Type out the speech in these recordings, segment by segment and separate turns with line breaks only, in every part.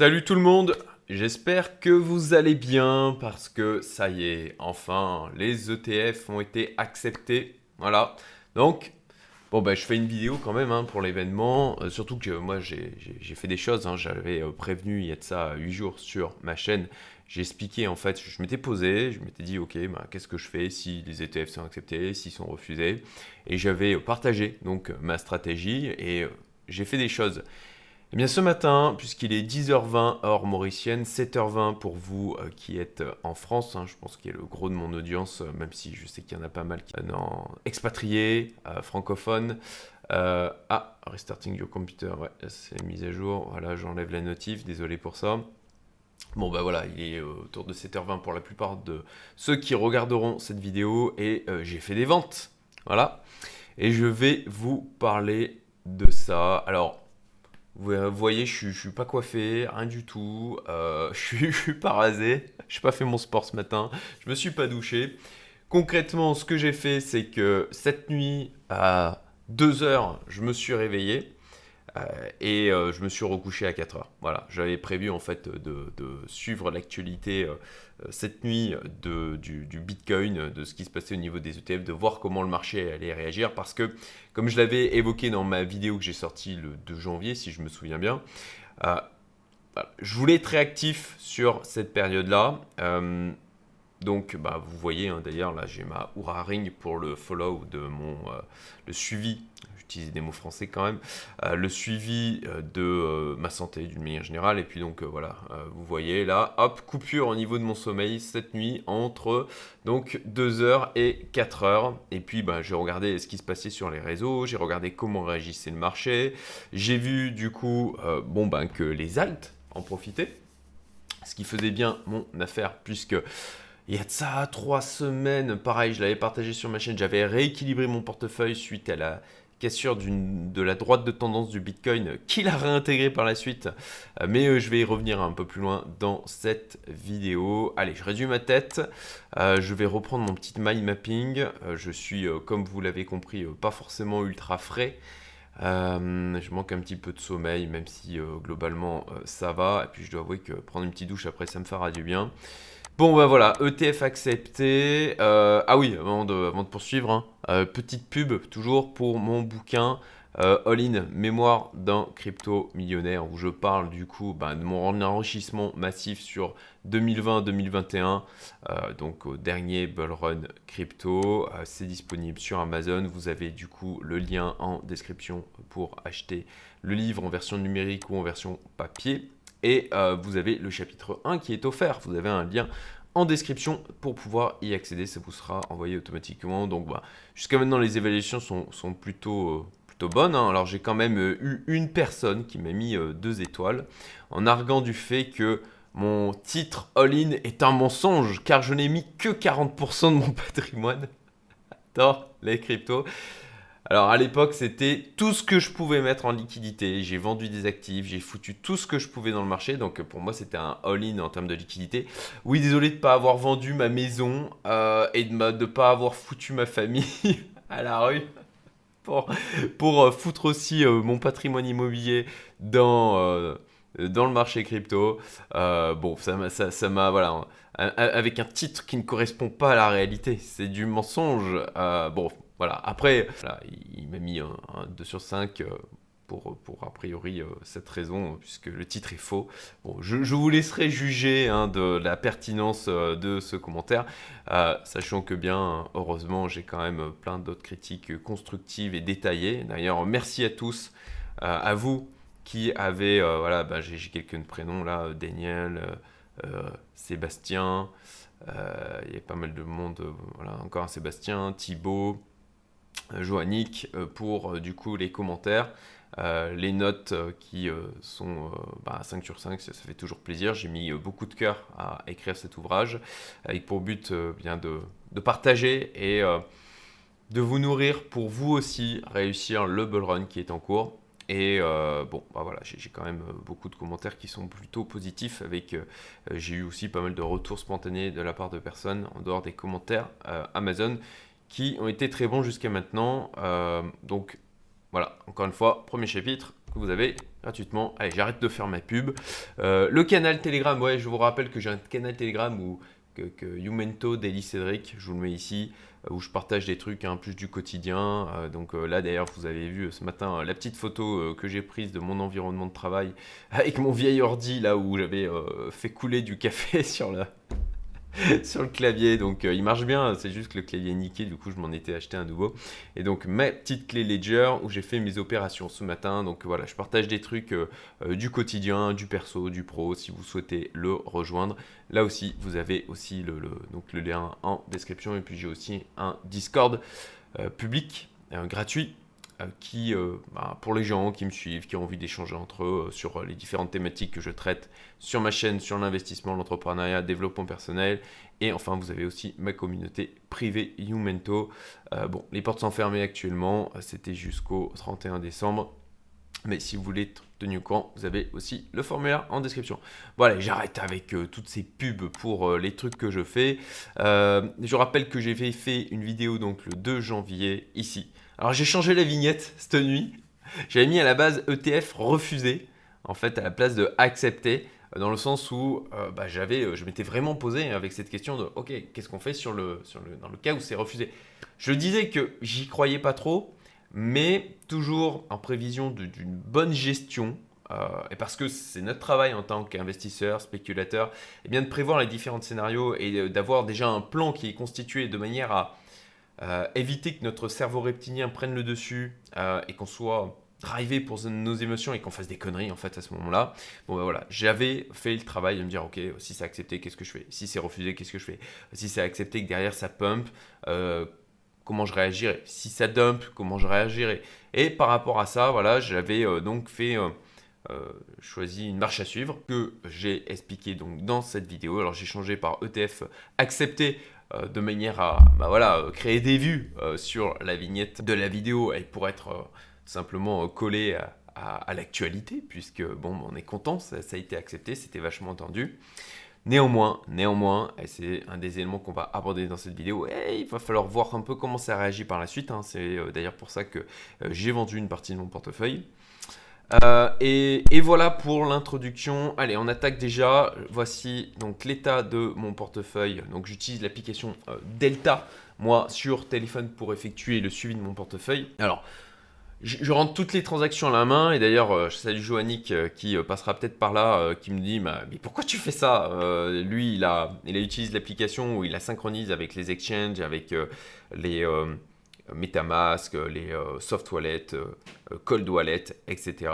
Salut tout le monde, j'espère que vous allez bien parce que ça y est, enfin, les ETF ont été acceptés. Voilà, donc, bon bah je fais une vidéo quand même hein, pour l'événement, euh, surtout que moi j'ai fait des choses, hein. j'avais euh, prévenu il y a de ça 8 jours sur ma chaîne, j'ai expliqué en fait, je m'étais posé, je m'étais dit ok, bah, qu'est-ce que je fais si les ETF sont acceptés, s'ils sont refusés, et j'avais partagé donc ma stratégie et euh, j'ai fait des choses. Eh bien ce matin, puisqu'il est 10h20 heure mauricienne, 7h20 pour vous euh, qui êtes euh, en France, hein, je pense qu'il y a le gros de mon audience, euh, même si je sais qu'il y en a pas mal qui sont expatriés, francophones. ah, restarting your computer, ouais, c'est mise à jour, voilà, j'enlève la notif, désolé pour ça. Bon bah voilà, il est autour de 7h20 pour la plupart de ceux qui regarderont cette vidéo et j'ai fait des ventes, voilà. Et je vais vous parler de ça. Alors, vous voyez, je ne suis pas coiffé, rien du tout. Euh, je ne suis, pas rasé. Je n'ai pas fait mon sport ce matin. Je me suis pas douché. Concrètement, ce que j'ai fait, c'est que cette nuit, à 2 heures, je me suis réveillé. Euh, et euh, je me suis recouché à 4 heures. Voilà, j'avais prévu en fait de, suivre l'actualité euh, cette nuit de, du, Bitcoin, de ce qui se passait au niveau des ETF, de voir comment le marché allait réagir parce que, comme je l'avais évoqué dans ma vidéo que j'ai sortie le 2 janvier, si je me souviens bien, je voulais être réactif sur cette période-là. Donc, bah, vous voyez, hein, d'ailleurs, là, j'ai ma Oura Ring pour le follow de mon le suivi utiliser des mots français quand même, euh, le suivi euh, de euh, ma santé d'une manière générale. Et puis donc voilà, vous voyez là, hop, coupure au niveau de mon sommeil cette nuit entre donc 2h et 4h. Et puis ben, j'ai regardé ce qui se passait sur les réseaux, j'ai regardé comment réagissait le marché. J'ai vu du coup bon, ben, que les altes en profitaient, ce qui faisait bien mon affaire puisque... Il y a de ça trois semaines, pareil, je l'avais partagé sur ma chaîne, j'avais rééquilibré mon portefeuille suite à la cassure de la droite de tendance du Bitcoin qu'il a réintégré par la suite. Euh, mais euh, je vais y revenir un peu plus loin dans cette vidéo. Allez, je réduis ma tête. Euh, je vais reprendre mon petit mind mapping. je suis, comme vous l'avez compris, pas forcément ultra frais. je manque un petit peu de sommeil, même si globalement ça va. Et puis je dois avouer que prendre une petite douche après, ça me fera du bien. Bon, ben voilà, ETF accepté. Ah oui, avant de, poursuivre, hein, euh, petite pub toujours pour mon bouquin euh, All In, mémoire d'un crypto millionnaire, où je parle du coup ben, de mon enrichissement massif sur 2020-2021, donc au dernier bull run crypto. C'est disponible sur Amazon. Vous avez du coup le lien en description pour acheter le livre en version numérique ou en version papier. Et euh, vous avez le chapitre 1 qui est offert. Vous avez un lien description pour pouvoir y accéder. Ça vous sera envoyé automatiquement. Donc bah, jusqu'à maintenant, les évaluations sont, plutôt, euh, plutôt bonnes. Hein. Alors j'ai quand même euh, eu une personne qui m'a mis deux étoiles en arguant du fait que mon titre all-in est un mensonge car je n'ai mis que 40% de mon patrimoine dans les cryptos. Alors à l'époque, c'était tout ce que je pouvais mettre en liquidité. J'ai vendu des actifs, j'ai foutu tout ce que je pouvais dans le marché. Donc pour moi, c'était un all-in en termes de liquidité. Oui, désolé de ne pas avoir vendu ma maison euh, et de ne pas avoir foutu ma famille à la rue. Pour, pour euh, foutre aussi euh, mon patrimoine immobilier dans, dans le marché crypto. bon, ça m'a, voilà, avec un titre qui ne correspond pas à la réalité. C'est du mensonge. bon, voilà. Après, il, m'a mis un, 2 sur 5 euh, pour, pour a priori euh, cette raison, puisque le titre est faux. Bon, je, vous laisserai juger hein, de la pertinence euh, de ce commentaire, sachant que bien, heureusement, j'ai quand même plein d'autres critiques constructives et détaillées. D'ailleurs, merci à tous, à vous qui avez, voilà, bah, j'ai quelques prénoms là, Daniel, Sébastien, il y a pas mal de monde, voilà, encore un Sébastien, Thibaut, euh, Joannick euh, pour euh, du coup les commentaires. les notes qui sont 5 bah, sur 5, ça, fait toujours plaisir. J'ai mis beaucoup de cœur à écrire cet ouvrage avec pour but bien de, partager et de vous nourrir pour vous aussi réussir le bull run qui est en cours. Et bon, bah voilà, j'ai quand même beaucoup de commentaires qui sont plutôt positifs. Avec, j'ai eu aussi pas mal de retours spontanés de la part de personnes en dehors des commentaires Amazon qui ont été très bons jusqu'à maintenant. Euh, donc voilà, encore une fois, premier chapitre que vous avez gratuitement. Allez, j'arrête de faire ma pub. le canal Telegram, ouais, je vous rappelle que j'ai un canal Telegram où que, que Daily Cédric, je vous le mets ici. Euh, où je partage des trucs hein, plus du quotidien. Euh, donc euh, là d'ailleurs vous avez vu ce matin la petite photo que j'ai prise de mon environnement de travail avec mon vieil ordi là où j'avais fait couler du café sur la, sur le clavier. Donc euh, il marche bien, c'est juste que le clavier est niqué, du coup je m'en étais acheté un nouveau. Et donc ma petite clé Ledger où j'ai fait mes opérations ce matin. Donc voilà, je partage des trucs euh, euh, du quotidien, du perso, du pro, si vous souhaitez le rejoindre. Là aussi, vous avez aussi le, donc, le lien en description. Et puis j'ai aussi un Discord public, gratuit qui, euh, bah, pour les gens qui me suivent, qui ont envie d'échanger entre eux euh, sur les différentes thématiques que je traite sur ma chaîne, sur l'investissement, l'entrepreneuriat, développement personnel. Et enfin, vous avez aussi ma communauté privée Youmento. bon, les portes sont fermées actuellement, c'était jusqu'au 31 décembre. Mais si vous voulez être tenu au courant, vous avez aussi le formulaire en description. Voilà, j'arrête avec toutes ces pubs pour les trucs que je fais. je rappelle que j'ai fait une vidéo donc le 2 janvier ici alors j'ai changé la vignette cette nuit. J'avais mis à la base ETF refusé, en fait, à la place de accepté, dans le sens où euh, bah, j'avais, euh, je m'étais vraiment posé avec cette question de OK, qu'est-ce qu'on fait sur le, sur le, dans le cas où c'est refusé? Je disais que j'y croyais pas trop, mais toujours en prévision d'une bonne gestion. Euh, et parce que c'est notre travail en tant qu'investisseur, spéculateur, et eh bien de prévoir les différents scénarios et d'avoir déjà un plan qui est constitué de manière à euh, éviter que notre cerveau reptilien prenne le dessus euh, et qu'on soit drivé pour nos émotions et qu'on fasse des conneries en fait à ce moment-là. Bon ben voilà, j'avais fait le travail de me dire ok, si c'est accepté, qu'est-ce que je fais? Si c'est refusé, qu'est-ce que je fais? Si c'est accepté que derrière ça pump, euh, comment je réagirais? Si ça dump, comment je réagirais? Et par rapport à ça, voilà, j'avais donc fait choisi une marche à suivre que j'ai expliqué donc dans cette vidéo. Alors j'ai changé par ETF accepté euh, de manière à bah voilà, créer des vues euh, sur la vignette de la vidéo et pour être euh, simplement collé à, l'actualité, puisque bon, on est content, ça, a été accepté, c'était vachement entendu. Néanmoins, néanmoins, c'est un des éléments qu'on va aborder dans cette vidéo, et il va falloir voir un peu comment ça réagit par la suite. Hein. c'est d'ailleurs pour ça que j'ai vendu une partie de mon portefeuille. Euh, et, voilà pour l'introduction. Allez, on attaque déjà. Voici donc l'état de mon portefeuille. Donc j'utilise l'application euh, Delta, moi, sur téléphone pour effectuer le suivi de mon portefeuille. Alors, je, rentre toutes les transactions à la main. Et d'ailleurs, euh, je salue Joannick qui passera peut-être par là, qui me dit Mais pourquoi tu fais ça Lui, il a, il a utilisé l'application où il la synchronise avec les exchanges, avec les MetaMask, les euh, soft wallets, euh, cold wallets, etc.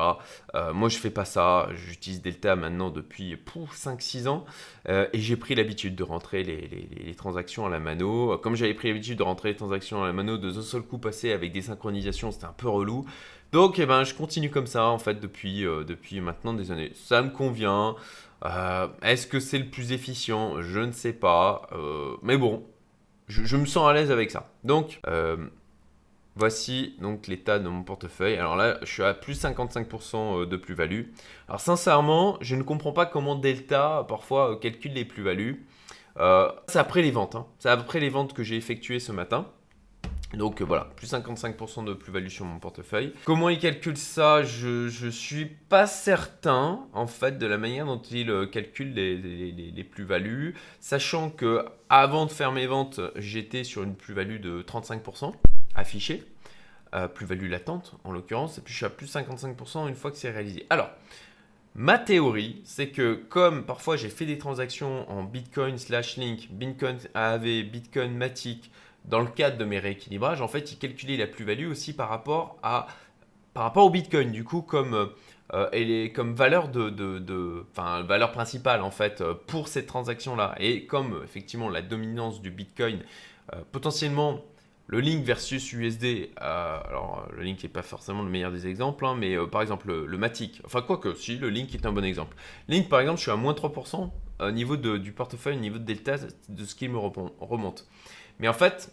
Euh, moi, je fais pas ça. J'utilise Delta maintenant depuis 5-6 ans et j'ai pris l'habitude de rentrer les, transactions à la mano. Comme j'avais pris l'habitude de rentrer les transactions à la mano de un seul coup passé avec des synchronisations, c'était un peu relou. Donc, eh ben, je continue comme ça en fait depuis, depuis maintenant des années. Ça me convient. Est-ce que c'est le plus efficient? Je ne sais pas. mais bon, je, je, me sens à l'aise avec ça. Donc, Voici donc l'état de mon portefeuille. Alors là, je suis à plus 55% euh, de plus-value. Alors sincèrement, je ne comprends pas comment Delta parfois euh, calcule les plus-values. Euh, c'est après les ventes. Hein. C'est après les ventes que j'ai effectuées ce matin. Donc voilà, plus 55% de plus-value sur mon portefeuille. Comment il calcule ça? Je ne suis pas certain en fait de la manière dont il calcule les, plus-values, sachant que avant de faire mes ventes, j'étais sur une plus-value de 35% affiché, euh, plus-value latente en l'occurrence, et puis je suis à plus 55% une fois que c'est réalisé. Alors, ma théorie, c'est que comme parfois j'ai fait des transactions en Bitcoin slash Link, Bitcoin AAV, Bitcoin Matic, dans le cadre de mes rééquilibrages, en fait, il calculait la plus-value aussi par rapport, à, au Bitcoin, du coup, comme, euh, comme valeur de, valeur principale, en fait, pour cette transaction-là. Et comme, effectivement, la dominance du Bitcoin, euh, potentiellement, le Link versus USD, euh, alors le Link n'est pas forcément le meilleur des exemples, hein, mais euh, par exemple le, Matic, enfin quoique, si, le Link est un bon exemple. Link par exemple, je suis à moins 3% au niveau du portefeuille, au niveau de delta, de ce qui me remonte. Mais en fait,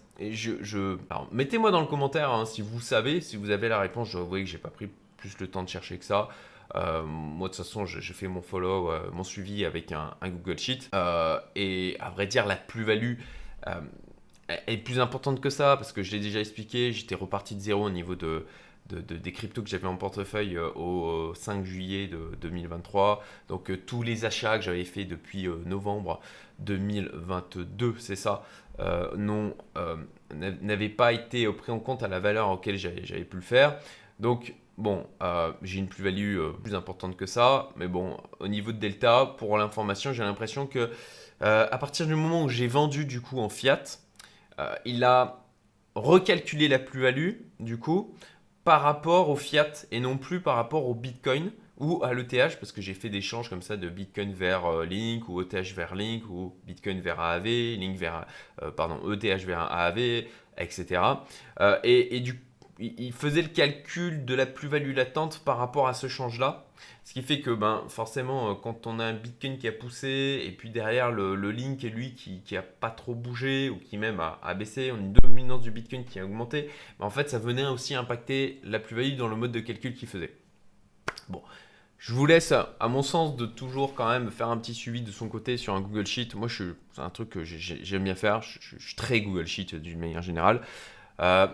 mettez-moi dans le commentaire hein, si vous savez, si vous avez la réponse, je vois que j'ai pas pris plus le temps de chercher que ça. Euh, moi, de toute façon, je, fais mon follow, mon suivi avec un Google Sheet. et à vrai dire, la plus-value, est plus importante que ça, parce que je l'ai déjà expliqué, j'étais reparti de zéro au niveau de, des cryptos que j'avais en portefeuille au 5 juillet de 2023. Donc tous les achats que j'avais fait depuis novembre 2022, c'est ça, n'avaient pas été pris en compte à la valeur auquel j'avais pu le faire. Donc Bon, euh, j'ai une plus-value euh, plus importante que ça, mais bon, au niveau de Delta, pour l'information, j'ai l'impression que euh, à partir du moment où j'ai vendu du coup en fiat, il a recalculé la plus-value du coup par rapport au fiat et non plus par rapport au Bitcoin ou à l'ETH parce que j'ai fait des changes comme ça de Bitcoin vers Link ou ETH vers Link ou Bitcoin vers AAV, Link vers pardon ETH vers AAV, etc. et, et du coup il faisait le calcul de la plus-value latente par rapport à ce change-là. Ce qui fait que ben, forcément, euh, quand on a un Bitcoin qui a poussé, et puis derrière le, Link et lui qui n'a pas trop bougé, ou qui même a, baissé, on a une dominance du Bitcoin qui a augmenté, ben, en fait ça venait aussi impacter la plus-value dans le mode de calcul qu'il faisait. Bon, je vous laisse, à mon sens, de toujours quand même faire un petit suivi de son côté sur un Google Sheet. Moi, c'est un truc que j'aime bien faire. Je, suis très Google Sheet d'une manière générale. Euh,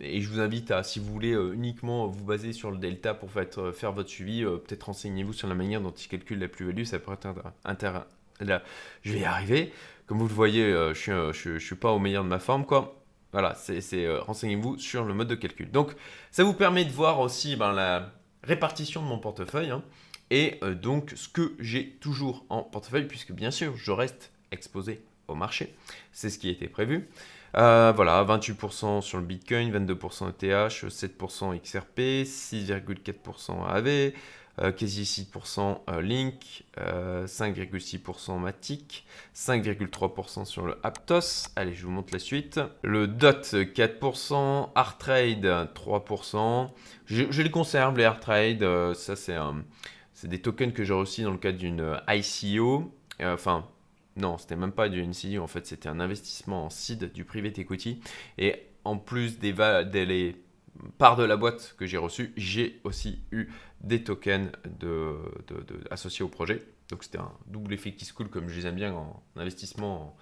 et je vous invite à, si vous voulez euh, uniquement vous baser sur le delta pour faire, faire votre suivi, euh, peut-être renseignez-vous sur la manière dont il calcule la plus-value, ça pourrait être intéressant. Là, je vais y arriver. Comme vous le voyez, euh, je ne suis pas au meilleur de ma forme, quoi. Voilà, c'est renseignez-vous sur le mode de calcul. Donc, ça vous permet de voir aussi ben, la répartition de mon portefeuille hein, et donc ce que j'ai toujours en portefeuille, puisque bien sûr, je reste exposé au marché. C'est ce qui était prévu. Euh, voilà, 28% sur le Bitcoin, 22% ETH, 7% XRP, 6,4% AV, quasi 6% Link, 5,6% Matic, 5,3% sur le Aptos. Allez, je vous montre la suite. Le DOT 4%, Artrade 3%. Je, les conserve, les Artrade. Euh, ça, c'est des tokens que j'ai reçus dans le cadre d'une ICO. Euh, enfin, non, c'était même pas du NCU, en fait, c'était un investissement en seed du private equity. Et en plus des, des parts de la boîte que j'ai reçues, j'ai aussi eu des tokens de, associés au projet. Donc c'était un double effet qui se coule comme je les aime bien en investissement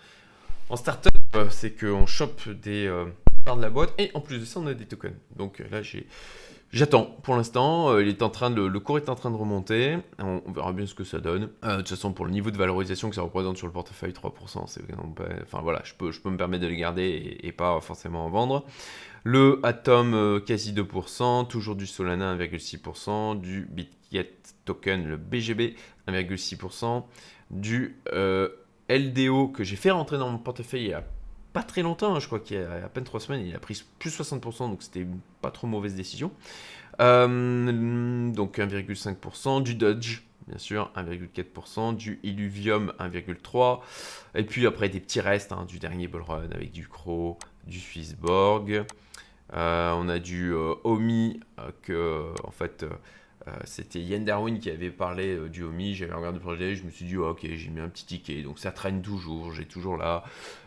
en, startup. C'est qu'on chope des euh, parts de la boîte et en plus de ça, on a des tokens. Donc là, j'ai J'attends pour l'instant. Euh, le cours est en train de remonter. On, verra bien ce que ça donne. Euh, de toute façon, pour le niveau de valorisation que ça représente sur le portefeuille, 3%, c'est Enfin voilà, je peux, me permettre de les garder et, pas forcément en vendre. Le Atom, euh, quasi 2%. Toujours du Solana, 1,6%. Du Bitget Token, le BGB, 1,6%. Du LDO que j'ai fait rentrer dans mon portefeuille il y a pas très longtemps, hein, je crois qu'il y a à peine 3 semaines, il a pris plus 60%, donc c'était pas trop mauvaise décision. Euh, donc 1,5%, du Dodge, bien sûr, 1,4%, du Illuvium, 1,3%, et puis après des petits restes, hein, du dernier Bullrun avec du Crow, du Swissborg, euh, on a du euh, Omi, que en fait euh, c'était Yann Darwin qui avait parlé euh, du Omi, j'avais regardé le projet, je me suis dit ok j'ai mis un petit ticket, donc ça traîne toujours, j'ai toujours là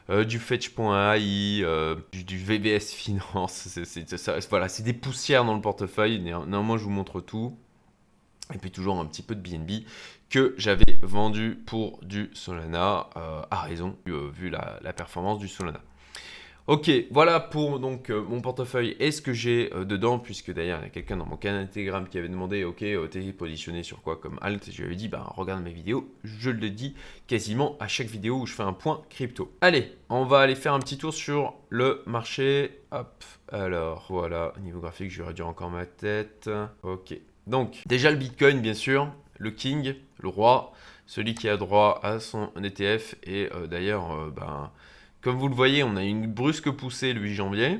euh, du Fetch.ai, du, du, VBS Finance, c'est, voilà, c'est des poussières dans le portefeuille, néanmoins je vous montre tout. Et puis toujours un petit peu de BNB que j'avais vendu pour du Solana, à raison, vu la performance du Solana. Ok, voilà pour donc euh, mon portefeuille et ce que j'ai euh, dedans, puisque d'ailleurs il y a quelqu'un dans mon canal Telegram qui avait demandé, ok, euh, t'es positionné sur quoi comme alt? Je lui avais dit, bah regarde mes vidéos, je le dis quasiment à chaque vidéo où je fais un point crypto. Allez, on va aller faire un petit tour sur le marché. Hop, alors voilà, niveau graphique, je réduire encore ma tête. Ok, donc déjà le Bitcoin bien sûr, le King, le roi, celui qui a droit à son ETF et d'ailleurs, ben comme vous le voyez, on a eu une brusque poussée le 8 janvier.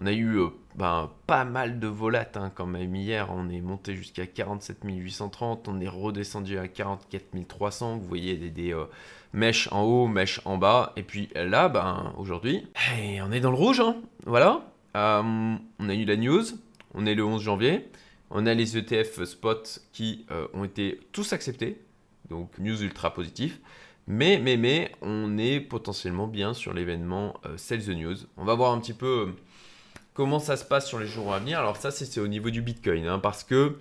On a eu euh, ben, pas mal de volates hein, quand même hier. On est monté jusqu'à 47 830. On est redescendu à 44 300. Vous voyez des, euh, mèches en haut, mèches en bas. Et puis là, ben, aujourd'hui, on est dans le rouge. Hein. voilà. Euh, on a eu la news. On est le 11 janvier. On a les ETF spot qui ont été tous acceptés. Donc news ultra positif. Mais, mais, mais, on est potentiellement bien sur l'événement euh, Sell the News. On va voir un petit peu euh, comment ça se passe sur les jours à venir. Alors ça, c'est au niveau du Bitcoin, hein, parce que,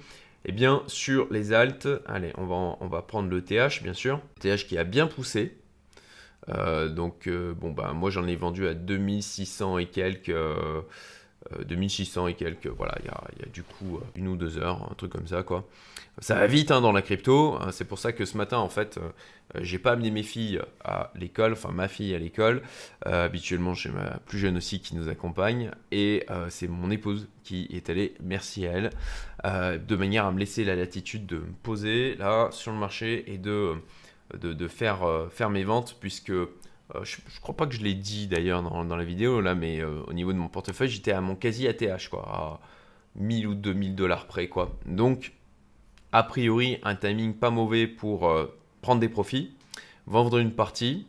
eh bien, sur les alts, allez, on va, on va prendre le TH, bien sûr. TH qui a bien poussé. Euh, donc, bon, bah, moi, j'en ai vendu à 2600 et quelques 2600 et quelques, voilà, il y a, du coup une ou deux heures, un truc comme ça, quoi. Ça va vite hein, dans la crypto, hein, c'est pour ça que ce matin, en fait, j'ai pas amené mes filles à l'école, enfin ma fille à l'école. habituellement, j'ai ma plus jeune aussi qui nous accompagne, et c'est mon épouse qui est allée, merci à elle, de manière à me laisser la latitude de me poser là sur le marché et de, faire, faire mes ventes, puisque euh, je, crois pas que je l'ai dit d'ailleurs dans, la vidéo là, mais euh, au niveau de mon portefeuille, j'étais à mon quasi ATH quoi, à 1000 ou 2000 dollars près quoi. Donc, a priori, un timing pas mauvais pour euh, prendre des profits, vendre une partie.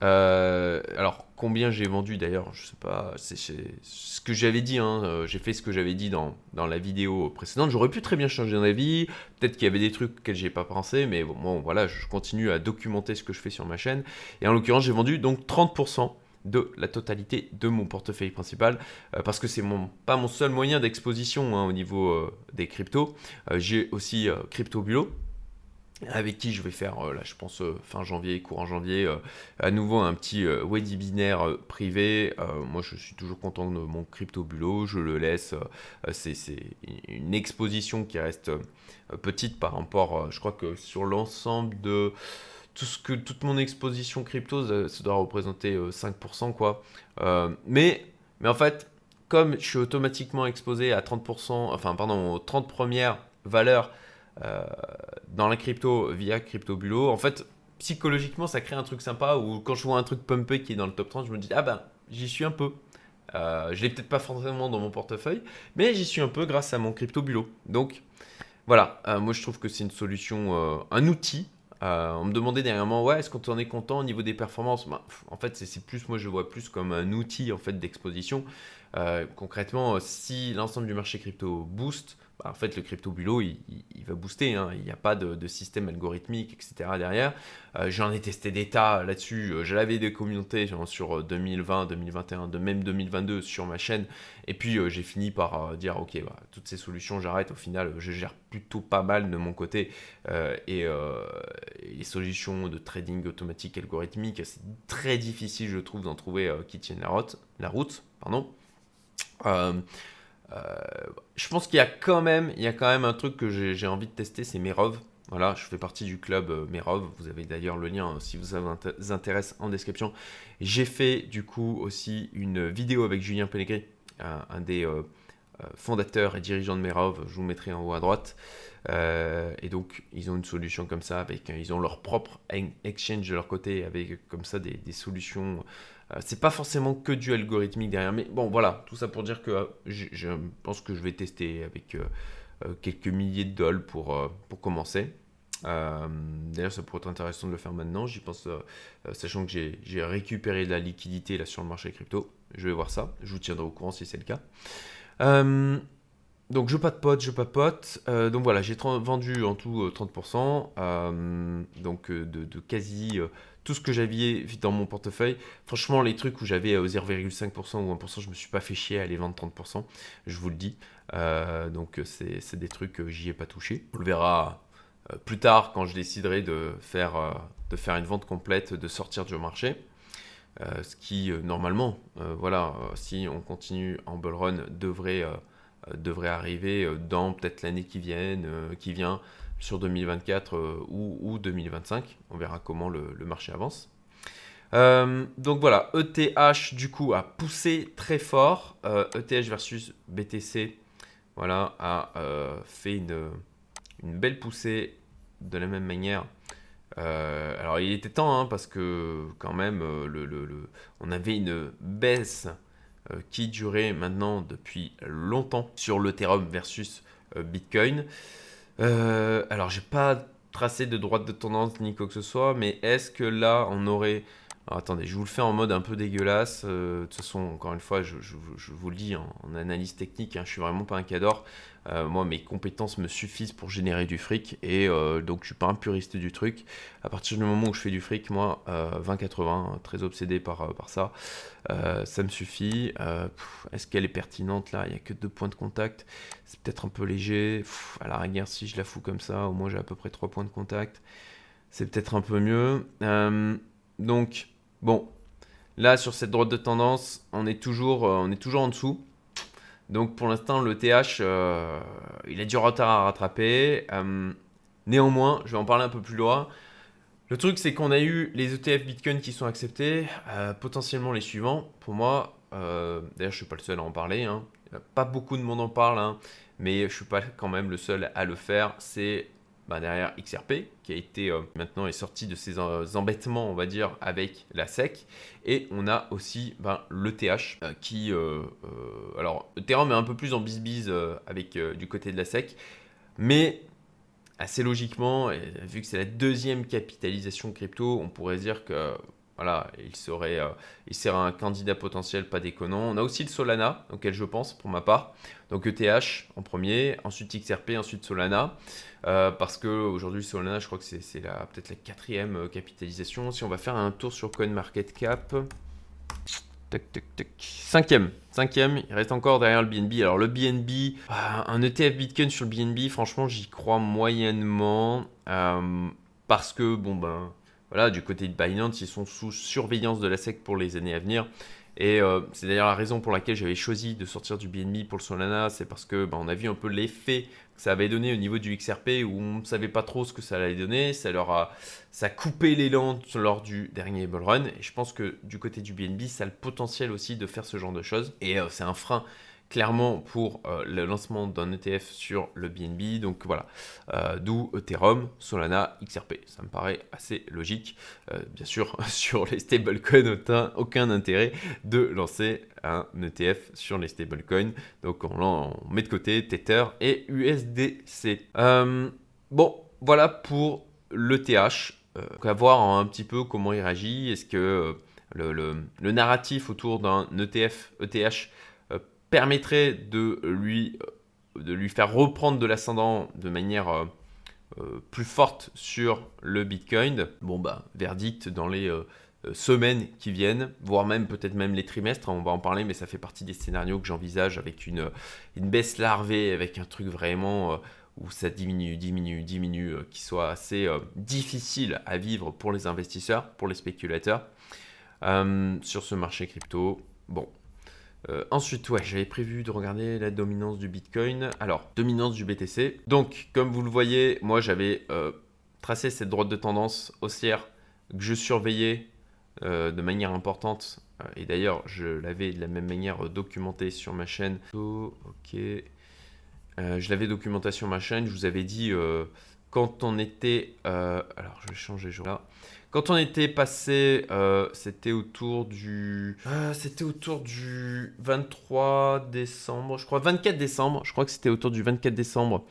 alors, combien j'ai vendu d'ailleurs, je sais pas, c'est ce que j'avais dit, hein, euh, j'ai fait ce que j'avais dit dans, dans, la vidéo précédente. J'aurais pu très bien changer d'avis, peut-être qu'il y avait des trucs auxquels j'ai pas pensé, mais bon, voilà, je continue à documenter ce que je fais sur ma chaîne. Et en l'occurrence, j'ai vendu donc 30% de la totalité de mon portefeuille principal euh, parce que c'est mon pas mon seul moyen d'exposition hein, au niveau euh, des cryptos. j'ai aussi Crypto Bureau avec qui je vais faire, euh, là je pense euh, fin janvier, courant janvier, euh, à nouveau un petit webinaire privé. moi je suis toujours content de mon crypto bulot, je le laisse. c'est une exposition qui reste petite par rapport, je crois que sur l'ensemble de tout ce que toute mon exposition crypto, ça, doit représenter 5% quoi. mais, mais en fait, comme je suis automatiquement exposé à 30%, enfin pardon, aux 30 premières valeurs euh, dans la crypto via Crypto En fait, psychologiquement, ça crée un truc sympa où quand je vois un truc pumpé qui est dans le top 30, je me dis ah ben j'y suis un peu. Euh, je l'ai peut-être pas forcément dans mon portefeuille, mais j'y suis un peu grâce à mon crypto bulot. Donc voilà, euh, moi je trouve que c'est une solution, euh, un outil. On me demandait dernièrement, ouais, est-ce qu'on en est content au niveau des performances? Ben, En fait, c'est plus, moi je vois plus comme un outil en fait d'exposition. concrètement, si l'ensemble du marché crypto booste, bah, en fait, le crypto bulot, il, va booster. Hein. Il n'y a pas de, système algorithmique, etc. derrière. Euh, j'en ai testé des tas là-dessus. Euh, je l'avais des communautés sur 2020, 2021, de même 2022 sur ma chaîne. Et puis, euh, j'ai fini par dire, OK, bah, toutes ces solutions, j'arrête. Au final, je gère plutôt pas mal de mon côté. et les solutions de trading automatique algorithmique, c'est très difficile, je trouve, d'en trouver qui tiennent la route. Euh, je pense qu'il y a quand même, il y a quand même un truc que j'ai envie de tester, c'est Merov. Voilà, je fais partie du club euh, Merov. Vous avez d'ailleurs le lien si vous vous intéresse en description. J'ai fait du coup aussi une vidéo avec Julien Pellegrini, un, des euh, fondateurs et dirigeants de Merov. Je vous mettrai en haut à droite. et donc, ils ont une solution comme ça, avec, ils ont leur propre exchange de leur côté, avec comme ça des, solutions c'est pas forcément que du algorithmique derrière, mais bon, voilà, tout ça pour dire que euh, je, pense que je vais tester avec euh, quelques milliers de dollars pour, pour commencer. D'ailleurs, ça pourrait être intéressant de le faire maintenant. J'y pense, sachant que j'ai récupéré de la liquidité là sur le marché crypto. Je vais voir ça. Je vous tiendrai au courant si c'est le cas. donc, je papote, je papote. donc voilà, j'ai vendu en tout 30%. donc, de quasi tout ce que j'avais dans mon portefeuille. Franchement, les trucs où j'avais 0,5% euh, ou 1%, je me suis pas fait chier à les vendre 30%, je vous le dis. Euh, donc c'est des trucs que j'y ai pas touché. On le verra euh, plus tard quand je déciderai de faire, de faire une vente complète, de sortir du marché. ce qui normalement, voilà, si on continue en bull run, devrait, devrait arriver dans peut-être l'année qui, qui vient sur 2024 euh, ou, 2025. On verra comment le, marché avance. Euh, donc voilà, ETH du coup a poussé très fort. ETH euh, e versus BTC, voilà, a fait une, belle poussée de la même manière. alors il était temps hein, parce que quand même, on avait une baisse qui durait maintenant depuis longtemps sur l'Ethereum versus Bitcoin. Euh, alors, j'ai pas tracé de droite de tendance ni quoi que ce soit, mais est-ce que là, on aurait attendez, je vous le fais en mode un peu dégueulasse. Euh, de toute façon, encore une fois, je, vous le dis en, analyse technique, hein, je suis vraiment pas un cador. Euh, moi, mes compétences me suffisent pour générer du fric et euh, donc je suis pas un puriste du truc. À partir du moment où je fais du fric, moi, 20-80, très obsédé par, par ça, ça me suffit. Est-ce qu'elle est pertinente là? Il n'y a que deux points de contact. C'est peut-être un peu léger. à la rigueur, si je la fous comme ça, au moins j'ai à peu près trois points de contact. C'est peut-être un peu mieux. donc, Bon, là sur cette droite de tendance, on est toujours, euh, en dessous. Donc pour l'instant, le TH, il a du retard à rattraper. néanmoins, je vais en parler un peu plus loin. Le truc, c'est qu'on a eu les ETF Bitcoin qui sont acceptés, potentiellement les suivants. Pour moi, d'ailleurs, je ne suis pas le seul à en parler. Hein. Pas beaucoup de monde en parle, hein, mais je ne suis pas quand même le seul à le faire. C'est bah, derrière XRP, qui a été euh, maintenant est sorti de ses embêtements, on va dire, avec la SEC. Et on a aussi ben, l'ETH, euh, qui, euh, alors Ethereum est un peu plus en bis avec du côté de la SEC, mais assez logiquement, vu que c'est la deuxième capitalisation crypto, on pourrait dire que voilà, il serait, euh, un candidat potentiel pas déconnant. On a aussi le Solana, auquel je pense pour ma part. Donc ETH en premier, ensuite XRP, ensuite Solana. Euh, parce que aujourd'hui Solana, je crois que c'est peut-être la quatrième euh, capitalisation. Si on va faire un tour sur CoinMarketCap. Cinquième. Cinquième, il reste encore derrière le BNB. Alors le BNB, un ETF Bitcoin sur le BNB, franchement, j'y crois moyennement. parce que, bon ben voilà, du côté de Binance, ils sont sous surveillance de la SEC pour les années à venir. Et euh, c'est d'ailleurs la raison pour laquelle j'avais choisi de sortir du BNB pour le Solana, c'est parce que bah, on a vu un peu l'effet que ça avait donné au niveau du XRP où on ne savait pas trop ce que ça allait donner. Ça leur a, ça coupé l'élan lors du dernier bull run. Et je pense que du côté du BNB, ça a le potentiel aussi de faire ce genre de choses. Et euh, c'est un frein clairement pour euh, le lancement d'un ETF sur le BNB. Donc voilà, euh, d'où Ethereum, Solana, XRP. Ça me paraît assez logique. Euh, bien sûr, sur les stablecoins, aucun, intérêt de lancer un ETF sur les stablecoins. Donc on, on, met de côté Tether et USDC. bon, voilà pour l'ETH. on va voir un petit peu comment il réagit. Est-ce que le, le, narratif autour d'un ETF, ETH permettrait de lui, euh, de lui faire reprendre de l'ascendant de manière euh, euh, plus forte sur le Bitcoin. Bon bah verdict dans les semaines qui viennent, voire même peut-être même les trimestres, on va en parler, mais ça fait partie des scénarios que j'envisage avec une, une baisse larvée, avec un truc vraiment où ça diminue, diminue, diminue, qui soit assez difficile à vivre pour les investisseurs, pour les spéculateurs sur ce marché crypto. Bon, euh, ensuite, ouais, j'avais prévu de regarder la dominance du Bitcoin. Alors, dominance du BTC. Donc, comme vous le voyez, moi j'avais euh, tracé cette droite de tendance haussière que je surveillais euh, de manière importante. et d'ailleurs, je l'avais de la même manière documenté sur ma chaîne. ok. je l'avais documenté sur ma chaîne. Je vous avais dit quand on était. alors, je vais changer là. Quand on était passé, euh, c'était autour du. Euh, c'était autour du 23 décembre, je crois. 24 décembre, je crois que c'était autour du 24 décembre,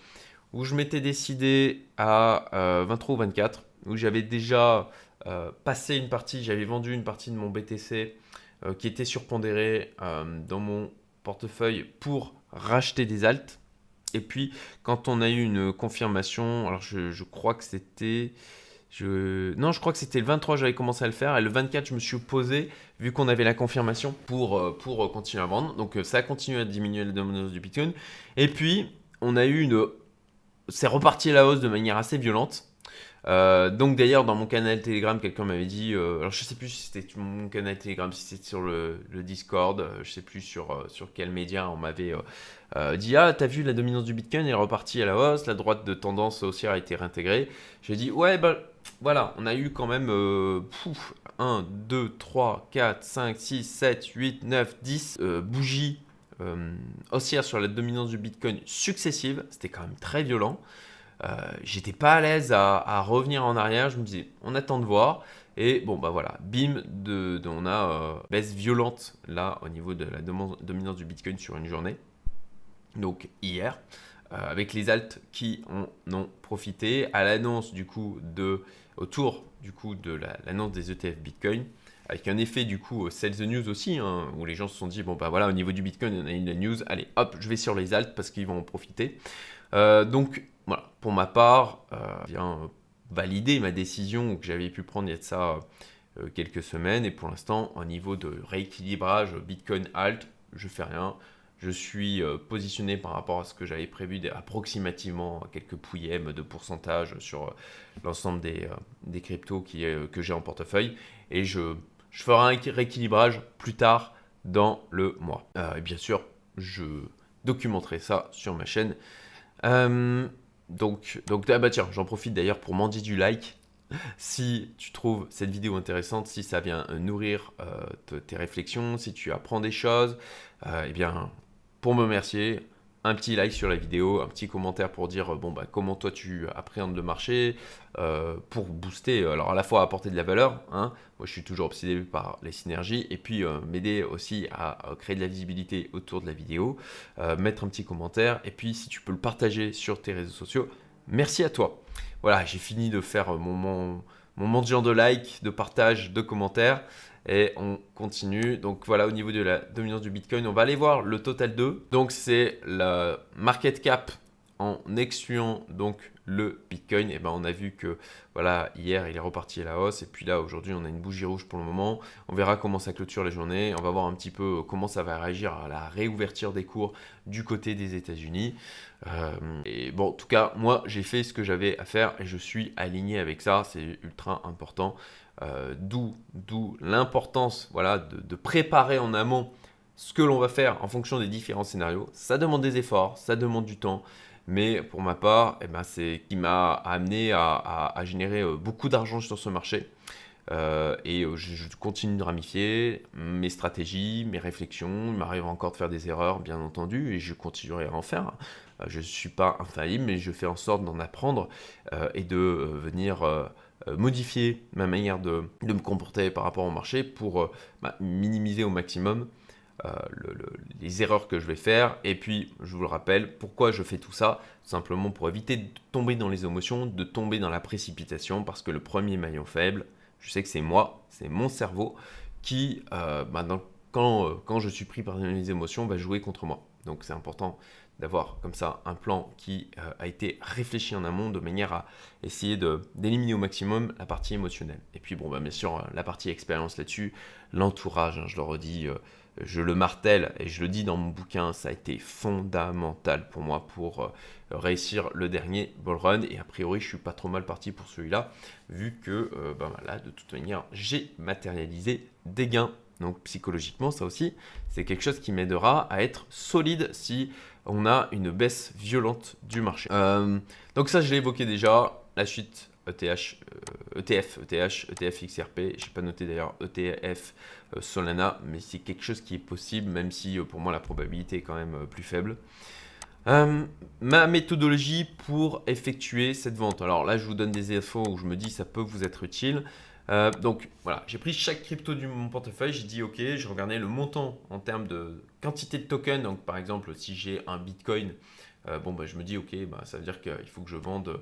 où je m'étais décidé à 23 euh, ou 24, où j'avais déjà passé une partie, j'avais vendu une partie de mon BTC qui était surpondéré dans mon portefeuille pour racheter des alts. Et puis, quand on a eu une confirmation, alors je crois que c'était. Non, je crois que c'était le 23, j'avais commencé à le faire. Et le 24, je me suis opposé, vu qu'on avait la confirmation pour, euh, euh, continuer à vendre. Donc euh, ça a continué à diminuer la dominance du Bitcoin. Et puis, on a eu une. C'est reparti à la hausse de manière assez violente. donc d'ailleurs dans mon canal Telegram quelqu'un m'avait dit, alors je sais plus si c'était mon canal Telegram, si c'était sur le, Discord, je sais plus sur, sur quel média on m'avait dit ah t'as vu la dominance du Bitcoin est repartie à la hausse, la droite de tendance haussière a été réintégrée. J'ai dit ouais bah voilà, on a eu quand même 1, 2, 3, 4, 5, 6, 7, 8, 9, 10 bougies euh, haussières sur la dominance du Bitcoin successives. C'était quand même très violent. Euh, j'étais pas à l'aise à, revenir en arrière. Je me disais, on attend de voir. Et bon, bah voilà, bim, on a euh, baisse violente là au niveau de la dominance du Bitcoin sur une journée. Donc hier. Euh, avec les alts qui en ont profité à l'annonce du coup de autour du coup de l'annonce des ETF Bitcoin avec un effet du coup sell the news aussi hein, où les gens se sont dit bon bah voilà au niveau du Bitcoin on a une news allez hop je vais sur les alts parce qu'ils vont en profiter. Euh, donc voilà pour ma part euh, bien valider ma décision que j'avais pu prendre il y a de ça quelques semaines. Et pour l'instant au niveau de rééquilibrage Bitcoin alt je fais rien je suis euh, positionné par rapport à ce que j'avais prévu approximativement quelques pouillèmes de pourcentage sur euh, l'ensemble des, euh, cryptos que j'ai en portefeuille. Et je, ferai un rééquilibrage plus tard dans le mois. et bien sûr, je documenterai ça sur ma chaîne. donc, donc ah bah tiens, j'en profite d'ailleurs pour m'en dire du like. Si tu trouves cette vidéo intéressante, si ça vient nourrir tes réflexions, si tu apprends des choses, eh bien, pour me remercier, un petit like sur la vidéo, un petit commentaire pour dire bon bah comment toi tu appréhendes le marché, euh, pour booster, alors à la fois apporter de la valeur, hein, moi je suis toujours obsédé par les synergies, et puis euh, m'aider aussi à, créer de la visibilité autour de la vidéo, euh, mettre un petit commentaire, et puis si tu peux le partager sur tes réseaux sociaux, merci à toi. Voilà, j'ai fini de faire mon, mon, mon de like, de partage, de commentaires. Et on continue. Donc voilà, au niveau de la dominance du Bitcoin, on va aller voir le total 2. Donc c'est la market cap en excluant donc le Bitcoin, et ben on a vu que voilà hier il est reparti à la hausse et puis là aujourd'hui on a une bougie rouge pour le moment. On verra comment ça clôture la journée. On va voir un petit peu comment ça va réagir à la réouverture des cours du côté des États-Unis. Euh, et bon, en tout cas moi j'ai fait ce que j'avais à faire et je suis aligné avec ça. C'est ultra important. Euh, d'où l'importance voilà, de, préparer en amont ce que l'on va faire en fonction des différents scénarios. Ça demande des efforts, ça demande du temps, mais pour ma part, eh ben, c'est ce qui m'a amené à, générer euh, beaucoup d'argent sur ce marché. Euh, et je, continue de ramifier mes stratégies, mes réflexions. Il m'arrive encore de faire des erreurs, bien entendu, et je continuerai à en faire. je ne suis pas infaillible, mais je fais en sorte d'en apprendre et de venir modifier ma manière de, me comporter par rapport au marché pour euh, bah, minimiser au maximum euh, les erreurs que je vais faire. Et puis, je vous le rappelle, pourquoi je fais tout ça? Simplement pour éviter de tomber dans les émotions, de tomber dans la précipitation, parce que le premier maillon faible, je sais que c'est moi, c'est mon cerveau qui, bah, quand, quand je suis pris par les émotions, va jouer contre moi. Donc c'est important d'avoir comme ça un plan qui euh, a été réfléchi en amont de manière à essayer d'éliminer au maximum la partie émotionnelle. Et puis bon, bah, bien sûr, euh, la partie expérience là-dessus, l'entourage, hein, je le redis, euh, je le martèle et je le dis dans mon bouquin, ça a été fondamental pour moi pour réussir le dernier bull run. Et a priori, je suis pas trop mal parti pour celui-là, vu que bah, là, de toute manière, j'ai matérialisé des gains. Donc psychologiquement, ça aussi, c'est quelque chose qui m'aidera à être solide si on a une baisse violente du marché. Euh, donc ça, je l'ai évoqué déjà. La suite ETH, ETF, ETH, ETF XRP. Je n'ai pas noté d'ailleurs ETF euh, Solana, mais c'est quelque chose qui est possible, même si euh, pour moi la probabilité est quand même plus faible. ma méthodologie pour effectuer cette vente. Alors là, je vous donne des infos où je me dis ça peut vous être utile. Euh, donc voilà, j'ai pris chaque crypto de mon portefeuille, j'ai dit ok, je regardais le montant en termes de quantité de tokens. Donc par exemple, si j'ai un Bitcoin, euh, bon bah, je me dis ok, bah, ça veut dire qu'il faut que je vende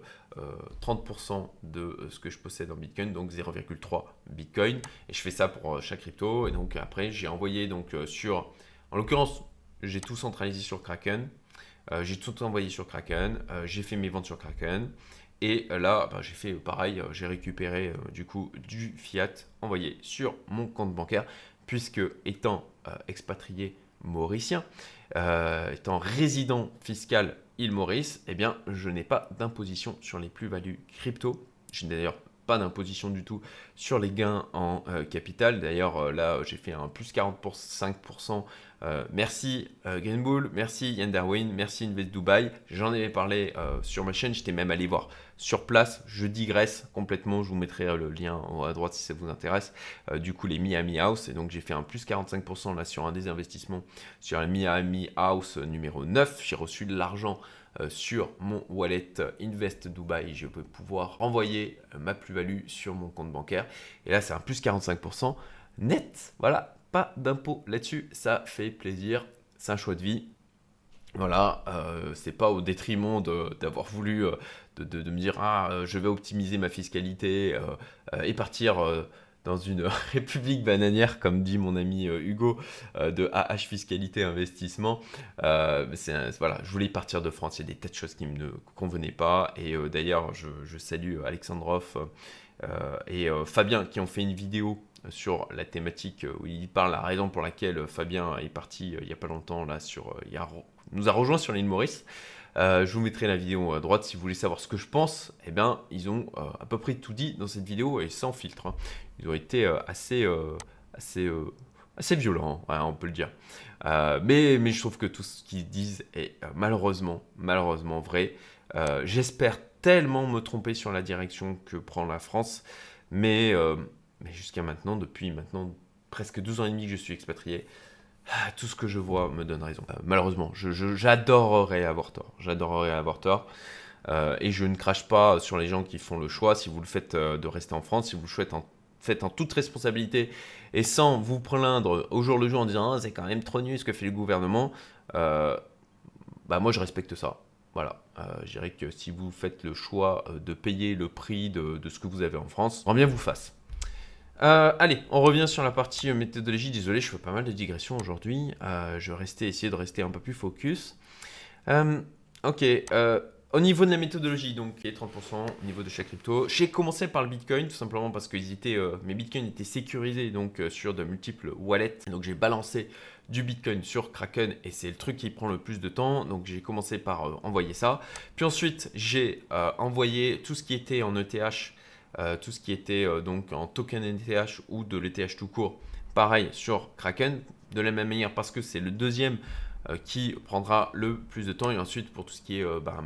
30% euh, de ce que je possède en Bitcoin, donc 0,3 Bitcoin. Et je fais ça pour chaque crypto. Et donc après, j'ai envoyé donc sur, en l'occurrence, j'ai tout centralisé sur Kraken. j'ai tout envoyé sur Kraken, j'ai fait mes ventes sur Kraken et euh, là, bah, j'ai fait pareil, euh, j'ai récupéré euh, du coup du fiat envoyé sur mon compte bancaire, puisque étant expatrié mauricien, étant résident fiscal île Maurice, eh bien, je n'ai pas d'imposition sur les plus-values crypto. Je n'ai d'ailleurs pas d'imposition du tout sur les gains en capital. D'ailleurs, là, j'ai fait un plus 45% euh, merci euh, Greenbull, merci Yann Darwin, merci Invest Dubai. J'en avais parlé euh, sur ma chaîne, j'étais même allé voir sur place. Je digresse complètement, je vous mettrai le lien à droite si ça vous intéresse. du coup, les Miami House, et donc j'ai fait un plus 45% là sur un des investissements sur la Miami House numéro 9. J'ai reçu de l'argent sur mon wallet Invest Dubai. Je peux pouvoir envoyer ma plus-value sur mon compte bancaire. Et là, c'est un plus 45% net. Voilà, pas d'impôt là-dessus, ça fait plaisir, c'est un choix de vie. Voilà, euh, c'est pas au détriment d'avoir voulu euh, de, me dire ah euh, je vais optimiser ma fiscalité et partir dans une république bananière comme dit mon ami Hugo de AH fiscalité investissement. voilà, je voulais partir de France, il y a des tas de choses qui me convenaient pas et d'ailleurs je, salue Alexandrov et Fabien qui ont fait une vidéo sur la thématique où il parle la raison pour laquelle Fabien est parti euh, il n'y a pas longtemps là sur euh, il nous a rejoint sur l'île Maurice. Euh, je vous mettrai la vidéo à droite si vous voulez savoir ce que je pense. Eh bien, ils ont à peu près tout dit dans cette vidéo et sans filtre. Hein. Ils ont été assez, assez assez violent, on peut le dire. Euh, mais, mais je trouve que tout ce qu'ils disent est euh, malheureusement, malheureusement vrai. Euh, j'espère tellement me tromper sur la direction que prend la France, mais, mais jusqu'à maintenant, depuis maintenant presque 12 ans et demi que je suis expatrié, ah, tout ce que je vois me donne raison. malheureusement, j'adorerais avoir tort. J'adorerais avoir tort. et je ne crache pas sur les gens qui font le choix. Si vous le faites de rester en France, si vous le faites en faites en toute responsabilité et sans vous plaindre au jour le jour en disant ah, c'est quand même trop nul ce que fait le gouvernement, euh, bah moi je respecte ça. Voilà, euh, je dirais que si vous faites le choix euh, de payer le prix de, ce que vous avez en France, grand bien vous fasse. allez, on revient sur la partie méthodologie. Désolé, je fais pas mal de digressions aujourd'hui. je vais rester, essayer de rester un peu plus focus. ok, au niveau de la méthodologie, donc, a 30% au niveau de chaque crypto. J'ai commencé par le Bitcoin, tout simplement parce que euh, mes Bitcoins étaient sécurisés donc, euh, sur de multiples wallets. Donc, j'ai balancé du Bitcoin sur Kraken et c'est le truc qui prend le plus de temps. Donc, j'ai commencé par euh, envoyer ça. Puis ensuite, j'ai envoyé tout ce qui était en ETH, tout ce qui était donc en token ETH ou de l'ETH tout court. Pareil sur Kraken, de la même manière parce que c'est le deuxième qui prendra le plus de temps. Et ensuite, pour tout ce qui est euh, bah,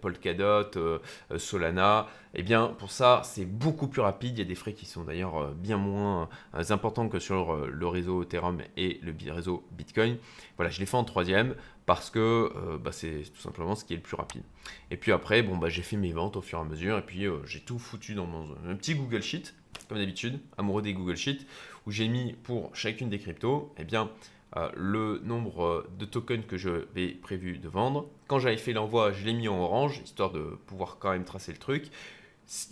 Polkadot, euh, Solana, eh bien, pour ça, c'est beaucoup plus rapide. Il y a des frais qui sont d'ailleurs bien moins importants que sur le réseau Ethereum et le réseau Bitcoin. Voilà, je l'ai fait en troisième parce que bah, c'est tout simplement ce qui est le plus rapide. Et puis après, bon, bah, j'ai fait mes ventes au fur et à mesure et puis j'ai tout foutu dans mon petit Google Sheet, comme d'habitude, amoureux des Google Sheets, où j'ai mis pour chacune des cryptos, eh bien, euh, le nombre de tokens que je vais prévu de vendre. Quand j'avais fait l'envoi, je l'ai mis en orange, histoire de pouvoir quand même tracer le truc.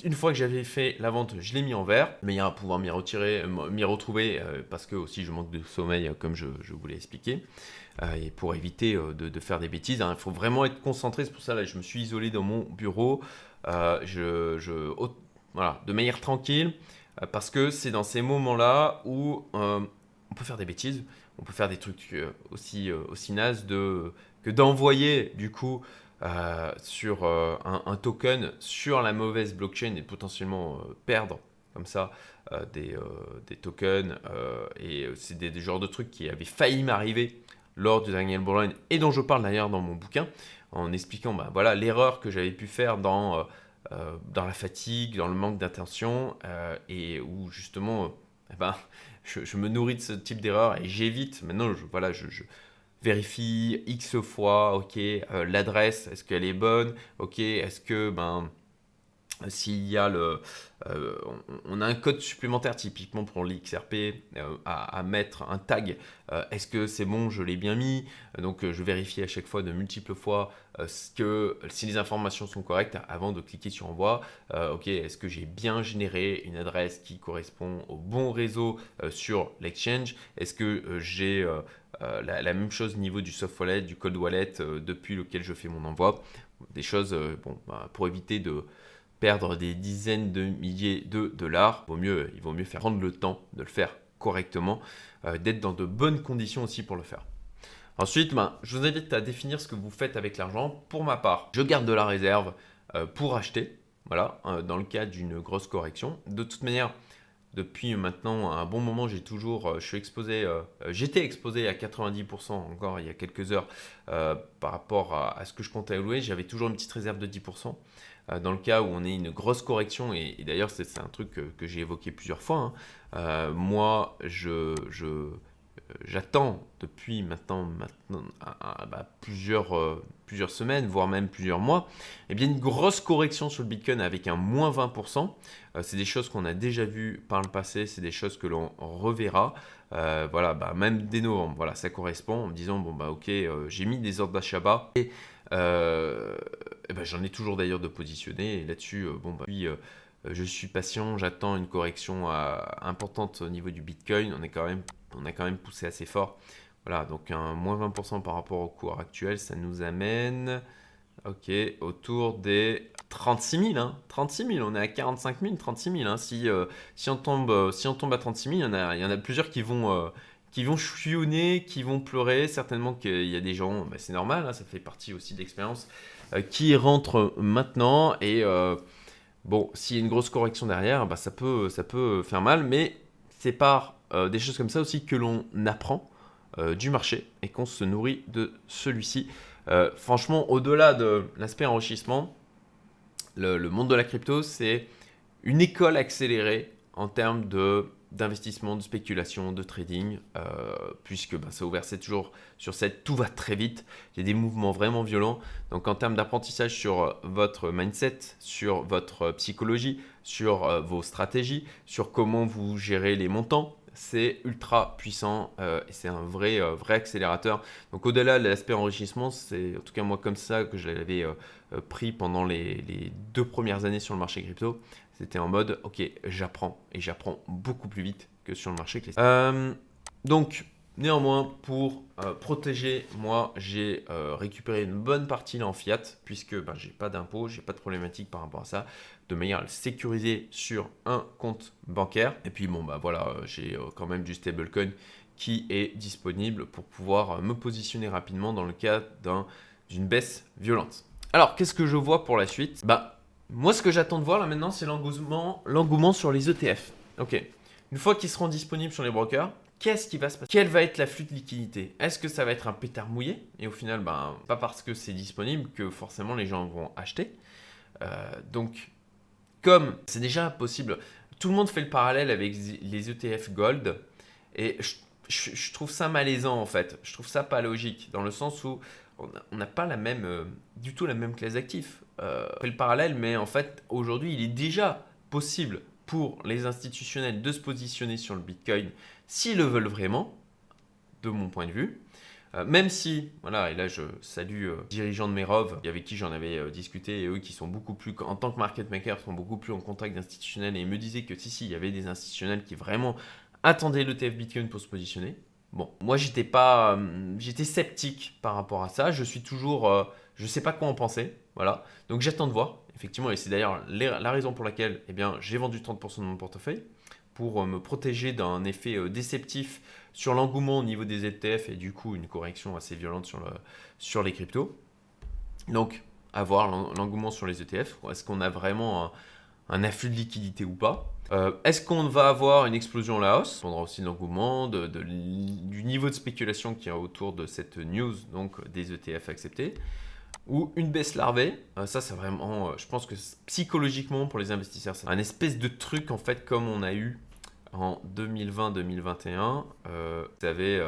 Une fois que j'avais fait la vente, je l'ai mis en vert, mais il y a à pouvoir m'y retirer, m'y retrouver, euh, parce que aussi je manque de sommeil, comme je, je vous l'ai expliqué. Euh, et pour éviter de, faire des bêtises, hein, il faut vraiment être concentré. C'est pour ça que je me suis isolé dans mon bureau, je, voilà, de manière tranquille, parce que c'est dans ces moments-là où on peut faire des bêtises on peut faire des trucs euh, aussi, euh, aussi nazes que d'envoyer du coup euh, sur un, token sur la mauvaise blockchain et potentiellement perdre comme ça des, tokens. et c'est des, genres de trucs qui avaient failli m'arriver lors du Daniel Bullrun et dont je parle d'ailleurs dans mon bouquin en expliquant bah, voilà l'erreur que j'avais pu faire dans, dans la fatigue, dans le manque d'attention et où justement eh ben, je, me nourris de ce type d'erreur et j'évite. Maintenant, je, voilà, je, vérifie X fois, ok, euh, l'adresse, est-ce qu'elle est bonne, ok, est-ce que, ben, s'il y a le, euh, on a un code supplémentaire typiquement pour l'XRP euh, à, mettre un tag. Euh, est-ce que c'est bon, je l'ai bien mis? Donc je vérifie à chaque fois de multiples fois si les informations sont correctes avant de cliquer sur envoi. ok, est-ce que j'ai bien généré une adresse qui correspond au bon réseau sur l'exchange? Est-ce que j'ai la, même chose au niveau du soft wallet, du cold wallet depuis lequel je fais mon envoi? Des choses bon, bah, pour éviter de perdre des dizaines de milliers de dollars, vaut mieux, il vaut mieux faire prendre le temps de le faire correctement, euh, d'être dans de bonnes conditions aussi pour le faire. Ensuite, ben, je vous invite à définir ce que vous faites avec l'argent. Pour ma part, je garde de la réserve euh, pour acheter, voilà, euh, dans le cas d'une grosse correction. De toute manière, depuis maintenant un bon moment, j'ai toujours, je suis exposé, j'étais exposé à 90% encore il y a quelques heures par rapport à, à, ce que je comptais louer. J'avais toujours une petite réserve de 10%. Euh, dans le cas où on ait une grosse correction, et, d'ailleurs c'est un truc que, j'ai évoqué plusieurs fois, hein, euh, moi je, euh, j'attends depuis maintenant, bah, plusieurs, plusieurs semaines, voire même plusieurs mois, eh bien une grosse correction sur le Bitcoin avec un moins 20%. c'est des choses qu'on a déjà vues par le passé, c'est des choses que l'on reverra. voilà, bah, même dès novembre, voilà, ça correspond en me disant, bon bah ok, j'ai mis des ordres d'achat bas. J'en ai toujours d'ailleurs de positionner. Et là-dessus, euh, bon, bah, euh, je suis patient, j'attends une correction importante au niveau du Bitcoin. On, est quand même, on a quand même poussé assez fort. Voilà, donc un moins 20% par rapport au cours actuel, ça nous amène ok, autour des 36 000. Hein, 36 000, on est à 45 000, 36 000. Hein. si, si, on tombe, si on tombe à 36 000, il y en a, il y en a plusieurs qui vont, qui vont chouillonner, qui vont pleurer. Certainement qu'il y a des gens, bah, c'est normal, hein, ça fait partie aussi de l'expérience, euh, qui rentrent maintenant. Et euh, bon, s'il y a une grosse correction derrière, bah, ça, peut, ça peut faire mal, mais c'est par des choses comme ça aussi que l'on apprend du marché et qu'on se nourrit de celui-ci. franchement, au-delà de l'aspect enrichissement, le, monde de la crypto, c'est une école accélérée en termes de d'investissement, de spéculation, de trading, euh, puisque bah, ça ouvert c'est toujours sur cette, tout va très vite, il y a des mouvements vraiment violents. Donc en termes d'apprentissage sur votre mindset, sur votre psychologie, sur euh, vos stratégies, sur comment vous gérez les montants, c'est ultra puissant euh, et c'est un vrai, vrai accélérateur. Donc au-delà de l'aspect enrichissement, c'est en tout cas moi comme ça que je l'avais pris pendant les, deux premières années sur le marché crypto. C'était en mode, ok, j'apprends et j'apprends beaucoup plus vite que sur le marché. Euh, donc, néanmoins, pour euh, protéger, moi, j'ai euh, récupéré une bonne partie là en fiat, puisque ben, j'ai pas d'impôt, j'ai pas de problématique par rapport à ça, de manière à le sécuriser sur un compte bancaire. Et puis, bon, bah voilà, j'ai quand même du stablecoin qui est disponible pour pouvoir me positionner rapidement dans le cas d'une baisse violente. Alors, qu'est-ce que je vois pour la suite? Bah, moi, ce que j'attends de voir là maintenant, c'est l'engouement, sur les ETF. Ok. Une fois qu'ils seront disponibles sur les brokers, qu'est-ce qui va se passer? Quel va être l'afflux de liquidité? Est-ce que ça va être un pétard mouillé? Et au final, ben, pas parce que c'est disponible que forcément les gens vont acheter. Euh, donc, comme c'est déjà possible, tout le monde fait le parallèle avec les ETF Gold. Et je, trouve ça malaisant en fait. Je trouve ça pas logique dans le sens où on n'a pas la même, euh, du tout la même classe d'actifs. Euh, fait le parallèle, mais en fait, aujourd'hui, il est déjà possible pour les institutionnels de se positionner sur le Bitcoin s'ils le veulent vraiment, de mon point de vue. Euh, même si, voilà, et là je salue euh, dirigeants de Merov, avec qui j'en avais euh, discuté, et eux qui sont beaucoup plus, en tant que market maker, sont beaucoup plus en contact d'institutionnels, et me disaient que si, si, il y avait des institutionnels qui vraiment attendaient l'ETF Bitcoin pour se positionner. Bon, moi j'étais pas, j'étais sceptique par rapport à ça, je suis toujours, je sais pas quoi en penser, voilà. Donc j'attends de voir, effectivement, et c'est d'ailleurs la raison pour laquelle eh bien, j'ai vendu 30% de mon portefeuille, pour euh, me protéger d'un effet euh, déceptif sur l'engouement au niveau des ETF et du coup une correction assez violente sur, le, sur les cryptos. Donc, à voir l'engouement sur les ETF. Est-ce qu'on a vraiment un, afflux de liquidité ou pas? Euh, Est-ce qu'on va avoir une explosion à la hausse? Ça dépendra aussi de l'engouement, du niveau de spéculation qui est autour de cette news, donc des ETF acceptés ou une baisse larvée. Euh, ça, c'est vraiment, euh, je pense que psychologiquement pour les investisseurs, c'est un espèce de truc en fait comme on a eu en 2020-2021. Euh, vous savez,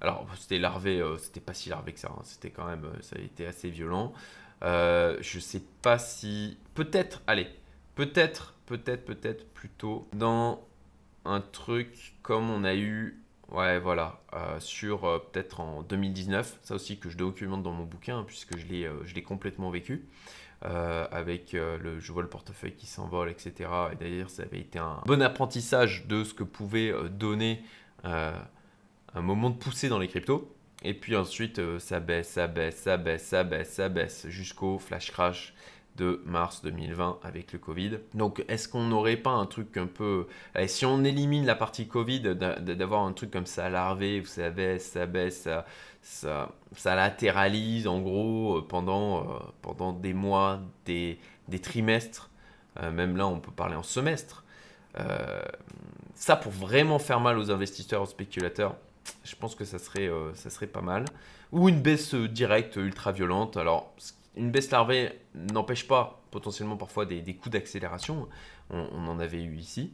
alors c'était larvé, c'était pas si larvé que ça, hein. c'était quand même, ça a été assez violent. je sais pas si, peut-être, allez, peut-être, peut-être, peut-être plutôt dans un truc comme on a eu Ouais, voilà, euh, sur euh, peut-être en 2019, ça aussi que je documente dans mon bouquin, puisque je l'ai, euh, je l'ai complètement vécu, avec le je vois le portefeuille qui s'envole, etc. Et d'ailleurs, ça avait été un bon apprentissage de ce que pouvait donner un moment de poussée dans les cryptos. Et puis ensuite, ça baisse, ça baisse, ça baisse, ça baisse, ça baisse, jusqu'au flash crash de mars 2020 avec le Covid. Donc est-ce qu'on n'aurait pas un truc un peu... si on élimine la partie Covid, d'avoir un truc comme ça larvé, vous ça baisse, ça, ça, latéralise en gros euh, pendant, euh, pendant des mois, des, trimestres, euh, même là on peut parler en semestre. ça pour vraiment faire mal aux investisseurs, aux spéculateurs, je pense que ça serait, ça serait pas mal. Ou une baisse directe ultra violente. Alors, une baisse larvée n'empêche pas potentiellement parfois des, coups d'accélération. On, en avait eu ici.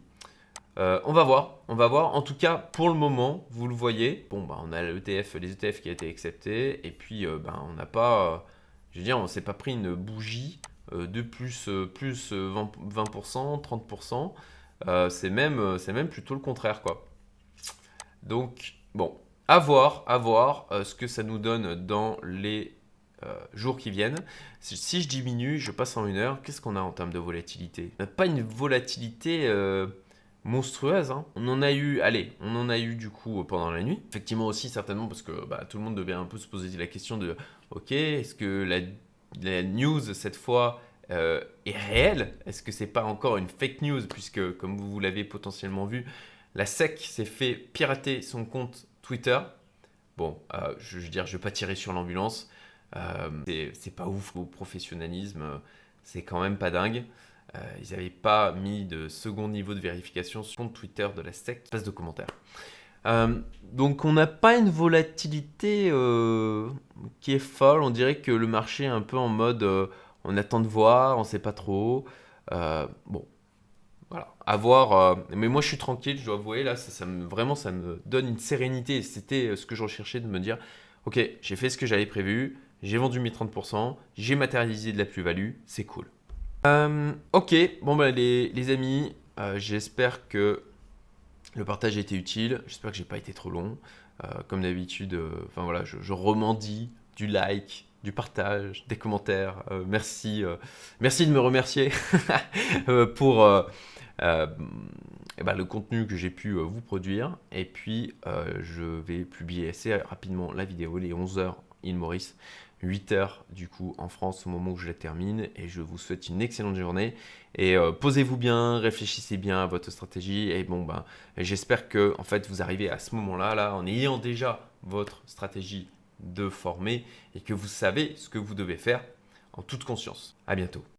Euh, on va voir, on va voir. En tout cas, pour le moment, vous le voyez. Bon, bah, on a l'ETF, les ETF qui a été accepté, et puis euh, bah, on n'a pas, je veux dire, on s'est pas pris une bougie euh, de plus, plus 20%, 30%. c'est même, c'est même plutôt le contraire, quoi. Donc, bon, à voir, à voir ce que ça nous donne dans les euh, jours qui viennent. Si je diminue, je passe en une heure, qu'est-ce qu'on a en termes de volatilité? Pas une volatilité euh, monstrueuse. Hein. On en a eu, allez, on en a eu du coup pendant la nuit. Effectivement aussi certainement parce que bah, tout le monde devait un peu se poser la question de, ok, est-ce que la, news cette fois euh, est réelle? Est-ce que c'est pas encore une fake news? Puisque comme vous l'avez potentiellement vu, la SEC s'est fait pirater son compte Twitter. Bon, je, je veux dire, je vais pas tirer sur l'ambulance. Euh, c'est pas ouf au professionnalisme, c'est quand même pas dingue. ils n'avaient pas mis de second niveau de vérification sur le Twitter de la SEC, espace de commentaires. donc on n'a pas une volatilité qui est folle, on dirait que le marché est un peu en mode on attend de voir, on ne sait pas trop. bon, voilà, à voir. mais moi je suis tranquille, je dois avouer, là, vraiment ça me donne une sérénité. C'était ce que je recherchais de me dire, ok, j'ai fait ce que j'avais prévu, j'ai vendu mes 30%, j'ai matérialisé de la plus-value, c'est cool. Euh, ok, bon bah les, amis, euh, j'espère que le partage a été utile, j'espère que j'ai pas été trop long. Euh, comme d'habitude, enfin je, remandie du like, du partage, des commentaires. merci, merci de me remercier pour eh ben, le contenu que j'ai pu vous produire. Et puis, je vais publier assez rapidement la vidéo, les 11 heures il Maurice 8 heures du coup en France au moment où je la termine et je vous souhaite une excellente journée et euh, posez-vous bien, réfléchissez bien à votre stratégie et bon ben j'espère que en fait vous arrivez à ce moment-là là en ayant déjà votre stratégie de former et que vous savez ce que vous devez faire en toute conscience. À bientôt.